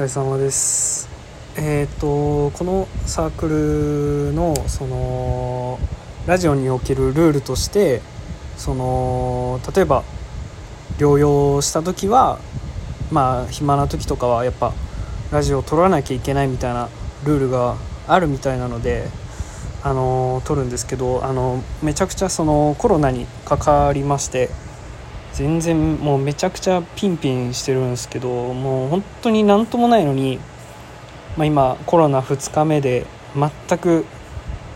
疲れ様です。えっ、とこのサークルのそのラジオにおけるルールとしてその例えば療養した時はまあ暇な時とかはやっぱラジオを撮らなきゃいけないみたいなルールがあるみたいなのであの撮るんですけどあのめちゃくちゃそのコロナにかかりまして全然もうめちゃくちゃピンピンしてるんですけどもう本当に何ともないのに、まあ、今コロナ2日目で全く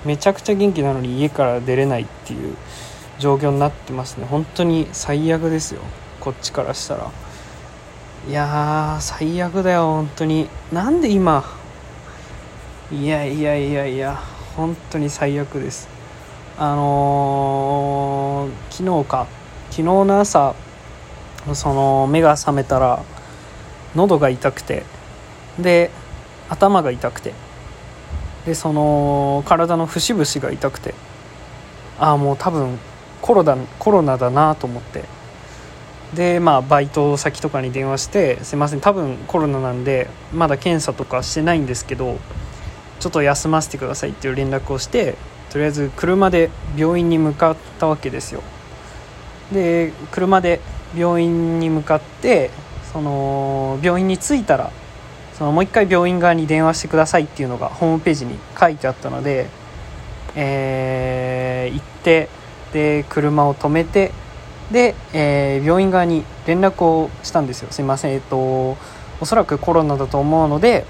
めちゃくちゃ元気なのに家から出れないっていう状況になってますね。本当に最悪ですよ。こっちからしたら。いやー最悪だよ。本当に。なんで今？いやいやいやいや。本当に最悪です。あのー、昨日か。昨日の朝その目が覚めたら喉が痛くてで頭が痛くてでその体の節々が痛くてああもう多分コロナコロナだなと思ってでまあバイト先とかに電話して「すいません多分コロナなんでまだ検査とかしてないんですけどちょっと休ませてください」っていう連絡をしてとりあえず車で病院に向かったわけですよ。で車で病院に向かってその病院に着いたらそのもう一回病院側に電話してくださいっていうのがホームページに書いてあったので、えー、行ってで車を止めてで、えー、病院側に連絡をしたんですよ。すいません。えっとおそらくコロナだと思うので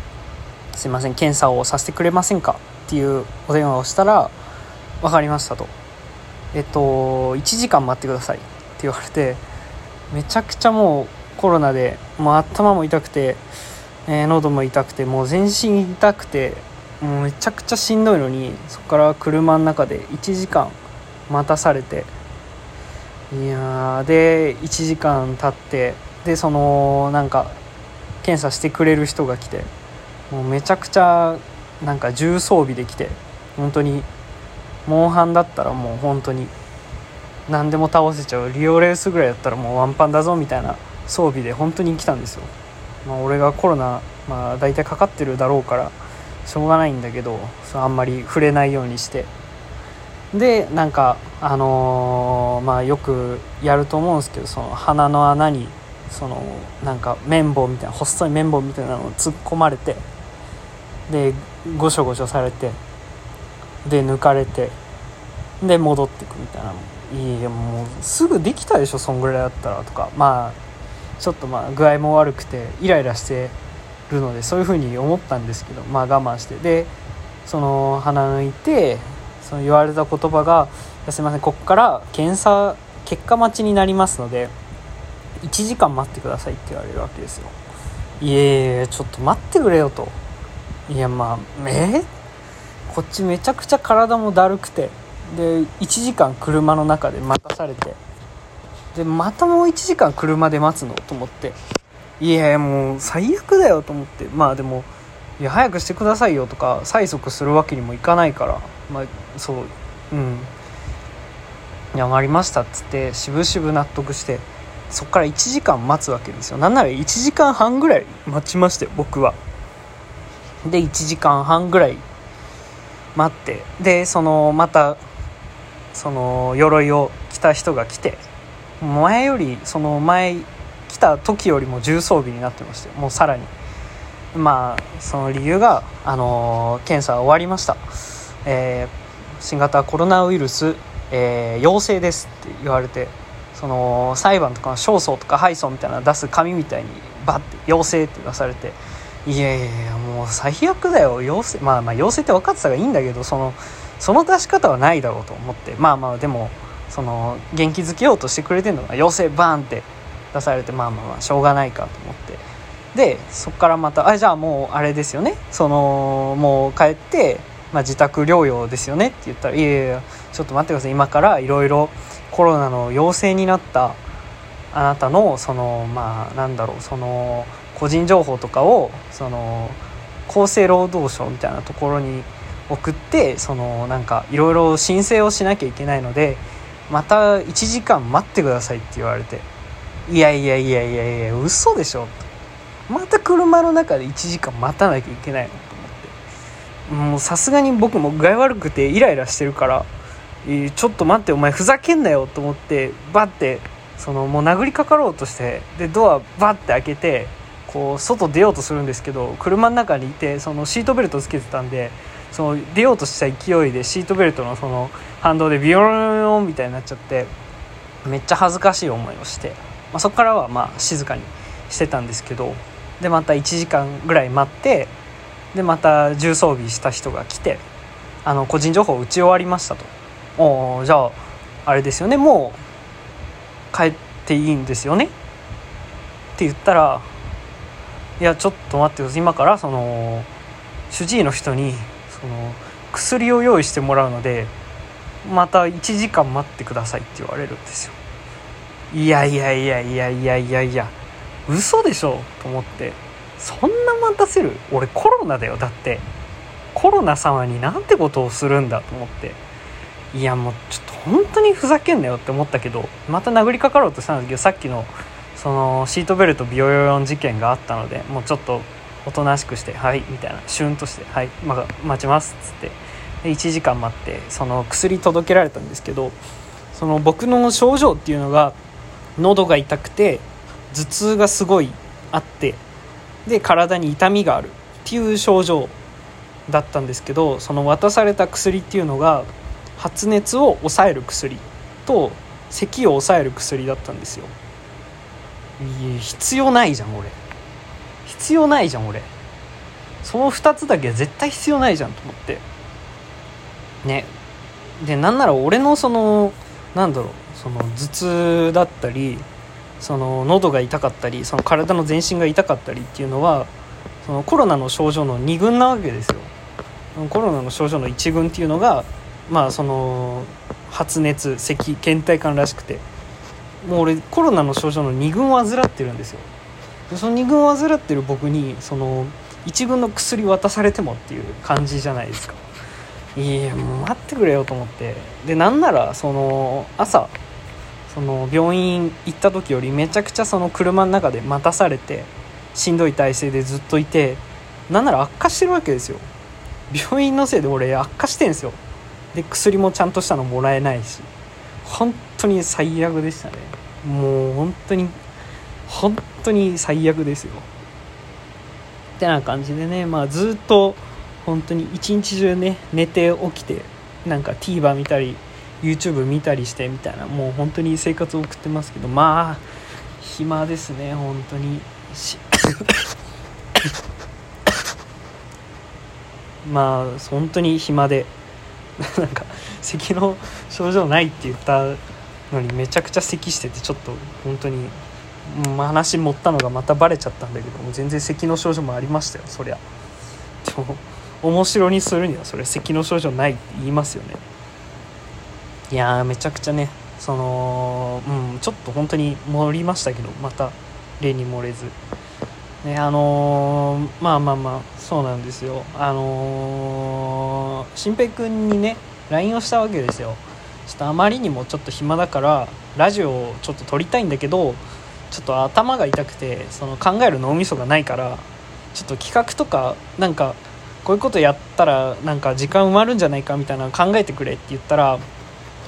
すいません。検査をさせてくれませんかっていうお電話をしたら分かりましたと。えっと1時間待ってください。って言われてめちゃくちゃもうコロナでもう頭も痛くて、えー、喉も痛くてもう全身痛くてもうめちゃくちゃしんどいのにそこから車の中で1時間待たされていやで1時間経ってでそのなんか検査してくれる人が来てもうめちゃくちゃなんか重装備で来て本当にモンハンだったらもう本当に何でも倒せちゃうリオレースぐらいだったらもうワンパンだぞみたいな装備で本当に来たんですよ、まあ、俺がコロナ、まあ、大体かかってるだろうからしょうがないんだけどそあんまり触れないようにして。でなんかあのー、まあよくやると思うんですけどその鼻の穴にそのなんか綿棒みたいな細い綿棒みたいなのを突っ込まれてでゴショゴショされてで抜かれてで戻ってくみたいな。いやもうすぐできたでしょそんぐらいだったらとか。まあちょっとまあ具合も悪くてイライラしてるのでそういうふうに思ったんですけどまあ我慢して。でその鼻抜いてその言われた言葉が「すいませんここから検査結果待ちになりますので1時間待ってください」って言われるわけですよ。いやいやちょっと待ってくれよと。いやまあえー、こっちめちゃくちゃ体もだるくてで1時間車の中で待たされてでまたもう1時間車で待つのと思っていやもう最悪だよと思ってまあでもいや早くしてくださいよとか催促するわけにもいかないからまあそううん。いやりましたっつって渋々納得してそっから1時間待つわけですよ。なんなら1時間半ぐらい待ちましたよ僕は。で1時間半ぐらい待って。でそのまたその鎧を着た人が来て前よりその前来た時よりも重装備になってましてもうさらに。まあその理由が、あの検査終わりました、えー、新型コロナウイルス、えー、陽性ですって言われてその裁判とか勝訴とか敗訴みたいな出す紙みたいにバッて陽性って出されていやいやいや最悪だよ。陽性まあまあ陽性って分かってたらいいんだけどそのその出し方はないだろうと思って。まあまあでもその元気づけようとしてくれてるのが陽性バーンって出されてまあまあまあしょうがないかと思って。でそこからまたあじゃあもうあれですよね。そのもう帰って、まあ、自宅療養ですよねって言ったらいやいやちょっと待ってください。今からいろいろコロナの陽性になったあなたのそのまあなんだろうその個人情報とかをその厚生労働省みたいなところに送ってそのなんかいろいろ申請をしなきゃいけないのでまた1時間待ってくださいって言われていやいやいやいやいや嘘でしょまた車の中で1時間待たなきゃいけないのと思って。もうさすがに僕も具合悪くてイライラしてるから「、ちょっと待ってお前ふざけんなよ」と思ってバッてそのもう殴りかかろうとしてでドアバッて開けてこう外出ようとするんですけど車の中にいてそのシートベルトつけてたんでその出ようとした勢いでシートベルトのその反動でビヨーンみたいになっちゃってめっちゃ恥ずかしい思いをして、まあ、そこからはまあ静かにしてたんですけどでまた1時間ぐらい待ってでまた重装備した人が来てあの個人情報打ち終わりましたと。おじゃああれですよねもう帰っていいんですよね？って言ったらいやちょっと待ってください。今からその主治医の人にその薬を用意してもらうのでまた1時間待ってくださいって言われるんですよ。いやいやいやいやいやいやいや。嘘でしょと思って。そんな待たせる？俺コロナだよ。だってコロナ様になんてことをするんだと思って。いやもうちょっと本当にふざけんなよって思ったけどまた殴りかかろうとしたんですけどさっきのそのシートベルトビヨヨヨン事件があったのでもうちょっとおとなしくして「はい」みたいなシュンとして「はい、ま、待ちます」っつって。で1時間待ってその薬届けられたんですけどその僕の症状っていうのが喉が痛くて頭痛がすごいあってで体に痛みがあるっていう症状だったんですけどその渡された薬っていうのが発熱を抑える薬と咳を抑える薬だったんですよ。いや必要ないじゃん俺。必要ないじゃん俺。その2つだけ絶対必要ないじゃんと思って。ね。でなんなら俺のそのなんだろうその頭痛だったりその喉が痛かったりその体の全身が痛かったりっていうのはそのコロナの症状の2群なわけですよ。コロナの症状の1群っていうのがまあその発熱咳倦怠感らしくて。もう俺コロナの症状の2群を患ってるんですよ。でその2軍を患ってる僕にその1軍の薬渡されてもっていう感じじゃないですか。いやもう待ってくれよと思って。でなんならその朝その病院行った時よりめちゃくちゃその車の中で待たされてしんどい体勢でずっといてなんなら悪化してるわけですよ。病院のせいで俺悪化してんすよ。で薬もちゃんとしたのもらえないし。本当に最悪でしたね。もう本当に本当に最悪ですよ。ってな感じでねまあずっと本当に一日中ね寝て起きてなんか TVer 見たり YouTube 見たりしてみたいなもう本当に生活を送ってますけどまあ暇ですね本当に。まあ本当に暇でなんか 咳の症状ないって言ったのにめちゃくちゃ咳しててちょっと本当に話持ったのがまたバレちゃったんだけども全然咳の症状もありましたよそりゃ。でも面白にするにはそれ咳の症状ないって言いますよね。いやめちゃくちゃねそのうんちょっと本当に盛りましたけどまた例に漏れず。ねあのー、まあまあまあそうなんですよ。あのー、新平君にね LINE をしたわけですよ。ちょっとあまりにもちょっと暇だからラジオをちょっと撮りたいんだけどちょっと頭が痛くてその考える脳みそがないからちょっと企画とかなんかこういうことやったらなんか時間埋まるんじゃないかみたいなの考えてくれって言ったら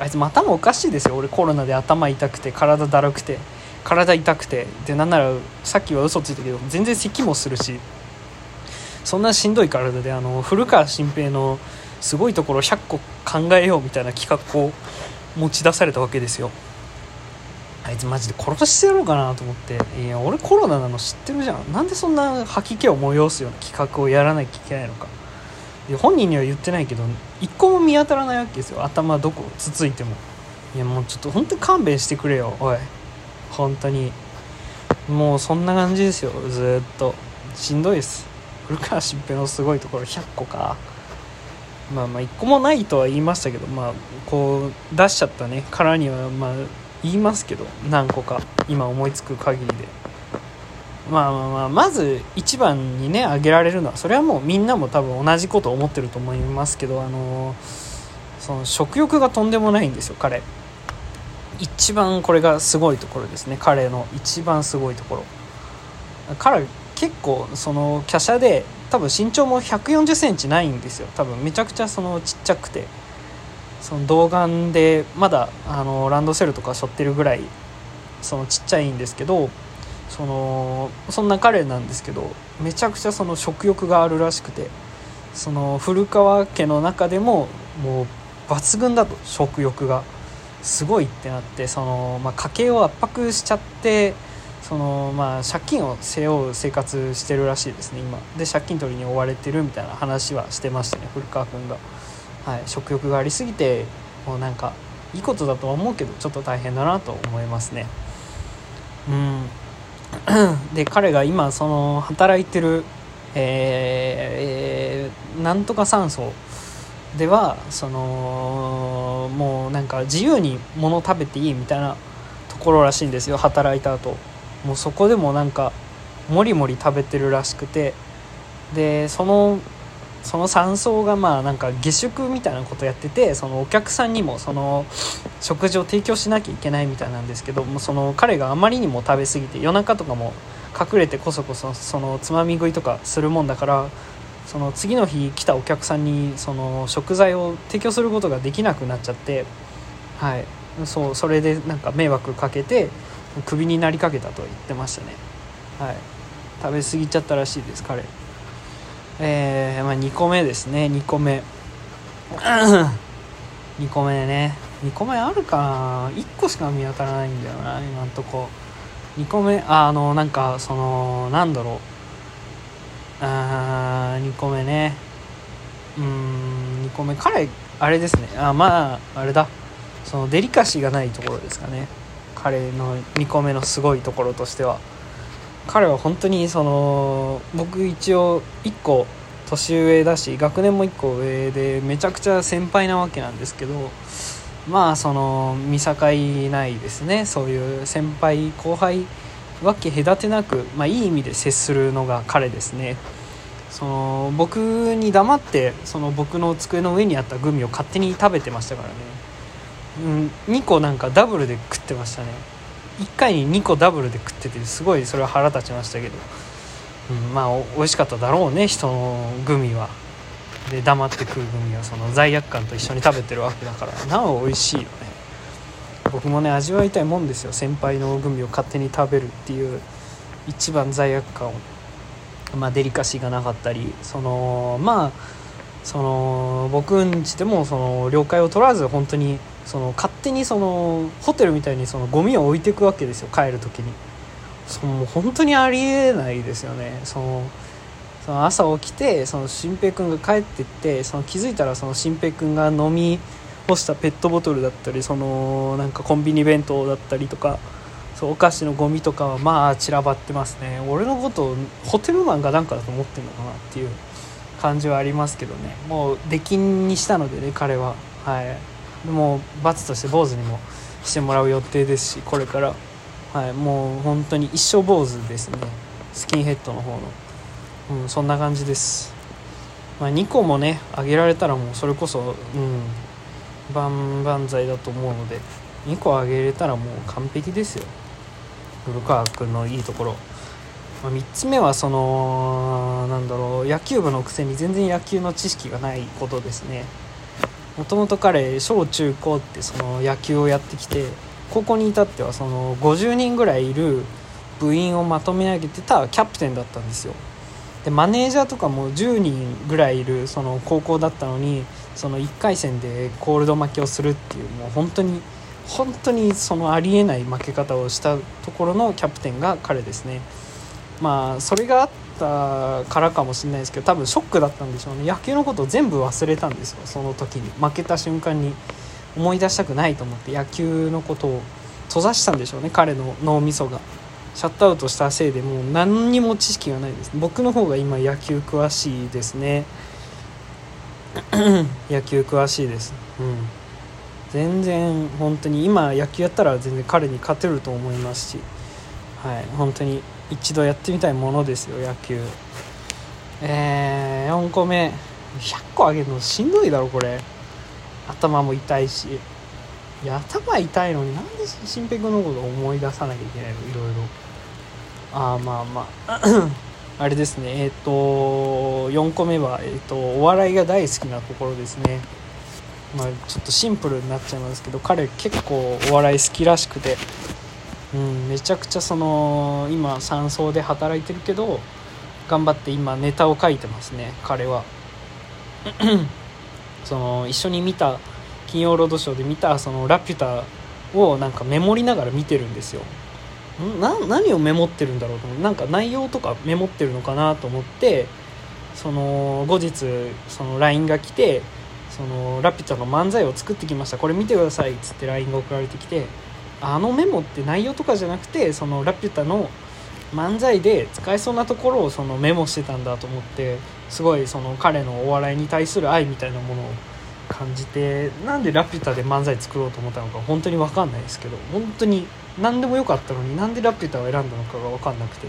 あいつ頭おかしいですよ。俺コロナで頭痛くて体だるくて体痛くて。でなんならさっきは嘘ついたけど全然咳もするし。そんなしんどい体であの古川新平のすごいところ100個考えようみたいな企画を持ち出されたわけですよ。あいつマジで殺してやろうかなと思って。いや俺コロナなの知ってるじゃん。なんでそんな吐き気を催すような企画をやらなきゃいけないのか。本人には言ってないけど一個も見当たらないわけですよ。頭どこつついても。いやもうちょっと本当に勘弁してくれよ。おい。本当に。もうそんな感じですよ。ずっと。しんどいです。古川新平のすごいところ100個か。まあまあ1個もないとは言いましたけどまあこう出しちゃったね。からにはまあ言いますけど何個か今思いつく限りで。まあまあまあまず一番にね挙げられるのはそれはもうみんなも多分同じこと思ってると思いますけどあのその食欲がとんでもないんですよ彼。一番これがすごいところですね。彼の一番すごいところ。彼結構その華奢で多分身長も1 4 0ンチないんですよ。多分めちゃくちゃそのちっちゃくて。その童顔でまだあのランドセルとか背負ってるぐらいそのちっちゃいんですけどそのそんな彼なんですけどめちゃくちゃその食欲があるらしくて。その古川家の中でももう抜群だと食欲が。すごいってなってその、まあ、家計を圧迫しちゃってその、まあ、借金を背負う生活してるらしいですね今。で借金取りに追われてるみたいな話はしてましたね古川君が、はい、食欲がありすぎてもうなんかいいことだとは思うけどちょっと大変だなと思いますね。うん。で彼が今その働いてるえー、えー、なんとか酸素ではそのもうなんか自由に物食べていいみたいなところらしいんですよ働いた後。もうそこでもなんかもりもり食べてるらしくてでそのその山荘がまあなんか下宿みたいなことやっててそのお客さんにもその食事を提供しなきゃいけないみたいなんですけどもその彼があまりにも食べ過ぎて夜中とかも隠れてこそこそそのつまみ食いとかするもんだからその次の日来たお客さんにその食材を提供することができなくなっちゃってはい。そうそれでなんか迷惑かけてクビになりかけたと言ってましたね。はい。食べ過ぎちゃったらしいです彼。えー、まあ、2個目ですね。2個目。2個目ね。2個目あるかな。1個しか見当たらないんだよな今んとこ。2個目あのなんかそのなんだろう。あ2個目ね。うん2個目。彼あれですね。あまああれだ。そのデリカシーがないところですかね。彼の2個目のすごいところとしては彼は本当にその僕一応1個年上だし学年も1個上でめちゃくちゃ先輩なわけなんですけどまあその見境ないですね。そういう先輩後輩わけ隔てなく、まあ、いい意味で接するのが彼ですね。その僕に黙ってその僕の机の上にあったグミを勝手に食べてましたからね、うん、2個なんかダブルで食ってましたね。1回に2個ダブルで食っててすごいそれは腹立ちましたけど、うん、まあ美味しかっただろうね人のグミは。で黙って食うグミはその罪悪感と一緒に食べてるわけだから。なお美味しいよね。僕もね味わいたいもんですよ。先輩のグミを勝手に食べるっていう一番罪悪感を、まあ、デリカシーがなかったりそのまあその僕んちでもその了解を取らず本当にその勝手にそのホテルみたいにそのゴミを置いていくわけですよ帰る時に。その本当にありえないですよね。そのその朝起きてその新平君が帰ってってその気づいたらその新平君が飲み干したペットボトルだったりそのなんかコンビニ弁当だったりとかそうお菓子のゴミとかはまあ散らばってますね。俺のことをホテルマンがなんかだと思ってんのかなっていう感じはありますけどね。もう出禁にしたのでね彼は。はい。もう罰として坊主にもしてもらう予定ですしこれから。はいもう本当に一生坊主ですね。スキンヘッドの方の。うんそんな感じです。まあ、2個もねあげられたらもうそれこそうん万々歳だと思うので2個あげれたらもう完璧ですよ。古川君のいいところ、まあ、3つ目はそのなんだろう野球部のくせに全然野球の知識がないことですね。もともと彼小中高ってその野球をやってきて高校に至ってはその50人ぐらいいる部員をまとめ上げてたキャプテンだったんですよ。でマネージャーとかも10人ぐらいいるその高校だったのにその1回戦でコールド負けをするっていうもう本当に本当にそのありえない負け方をしたところのキャプテンが彼ですね。まあそれがあったからかもしれないですけど多分ショックだったんでしょうね。野球のことを全部忘れたんですよその時に。負けた瞬間に思い出したくないと思って野球のことを閉ざしたんでしょうね彼の脳みそが。シャットアウトしたせいでもう何にも知識がないです。僕の方が今野球詳しいですね。野球詳しいです。うん。全然本当に今野球やったら全然彼に勝てると思いますし。はい。本当に一度やってみたいものですよ野球。えー、4個目。100個あげるのしんどいだろこれ。頭も痛いし。いや頭痛いのになんで新平君のこと思い出さなきゃいけないの？いろいろ。ああまあまあ。あれですね。えっ、と4個目は、えー、とお笑いが大好きなところですね。まあちょっとシンプルになっちゃいますけど彼結構お笑い好きらしくて。うん、めちゃくちゃその今山荘で働いてるけど頑張って今ネタを書いてますね彼は。その一緒に見た金曜ロードショーで見たそのラピュタをなんかメモりながら見てるんですよ。な何をメモってるんだろうと思なんか内容とかメモってるのかなと思ってその後日その LINE が来てそのラピュタの漫才を作ってきました。これ見てくださいっつって LINE が送られてきてあのメモって内容とかじゃなくてそのラピュタの漫才で使えそうなところをそのメモしてたんだと思ってすごいその彼のお笑いに対する愛みたいなものを感じてなんでラピュタで漫才作ろうと思ったのか本当に分かんないですけど本当に何でもよかったのになんでラピュタを選んだのかが分かんなくて。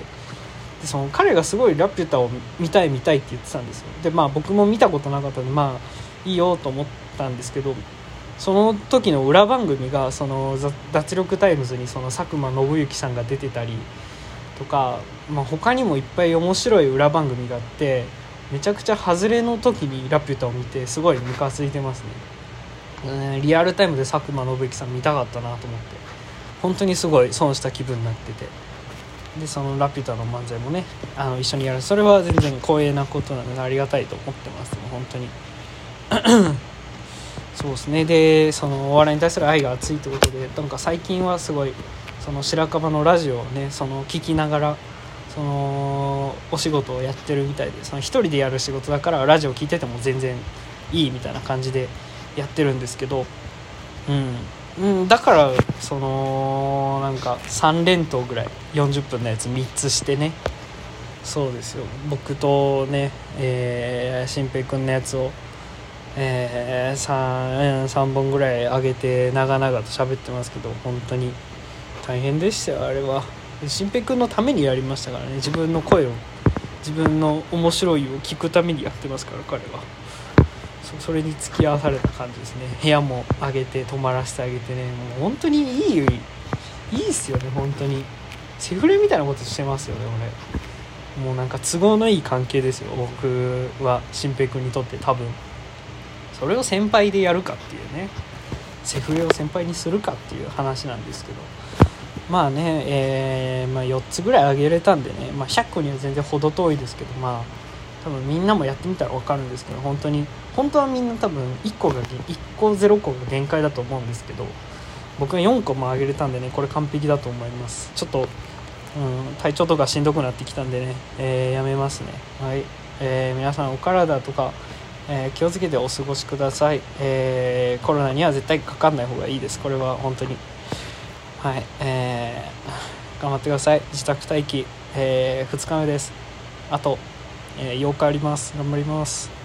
でその彼がすごいラピュタを見たい見たいって言ってたんですよ。でまあ僕も見たことなかったんでまあいいよと思ったんですけどその時の裏番組がその脱力タイムズにその佐久間宣行さんが出てたりとか、まあ、他にもいっぱい面白い裏番組があってめちゃくちゃ外れの時にラピュタを見てすごいムカついてますね、リアルタイムで佐久間宣行さん見たかったなと思って。本当にすごい損した気分になってて。でそのラピュタの漫才もねあの一緒にやる。それは全然光栄なことなのでありがたいと思ってます。本当に。そうですね。でそのお笑いに対する愛が熱いってことでなんか最近はすごいその白樺のラジオをねその聞きながらそのお仕事をやってるみたいでその1人でやる仕事だからラジオ聞いてても全然いいみたいな感じでやってるんですけどうん、うん、だからそのなんか3連投ぐらい40分のやつ3つしてねそうですよ。僕とね、えー、新平君のやつをえー、3, 3本ぐらい上げて長々と喋ってますけど本当に大変でしたよあれは。新平君のためにやりましたからね。自分の声を自分の面白いを聞くためにやってますから彼は。それに付き合わされた感じですね。部屋も上げて泊まらせてあげてね。もう本当にいいいいっすよね本当に。セフレみたいなことしてますよね俺。もうなんか都合のいい関係ですよ僕は新平君にとって多分。それを先輩でやるかっていうねセフレを先輩にするかっていう話なんですけどまあね、えー、まあ、4つぐらいあげれたんでね、まあ、100個には全然程遠いですけどまあ多分みんなもやってみたら分かるんですけど本当に本当はみんな多分1個が1個0個が限界だと思うんですけど僕が4個もあげれたんでねこれ完璧だと思います。ちょっと、うん、体調とかしんどくなってきたんでね、えー、やめますね。はい、えー、皆さんお体とかえー、気をつけてお過ごしください、えー、コロナには絶対かかんない方がいいです。これは本当に。はい。えー、頑張ってください。自宅待機、え、2日目です。あと、え、8日あります。頑張ります。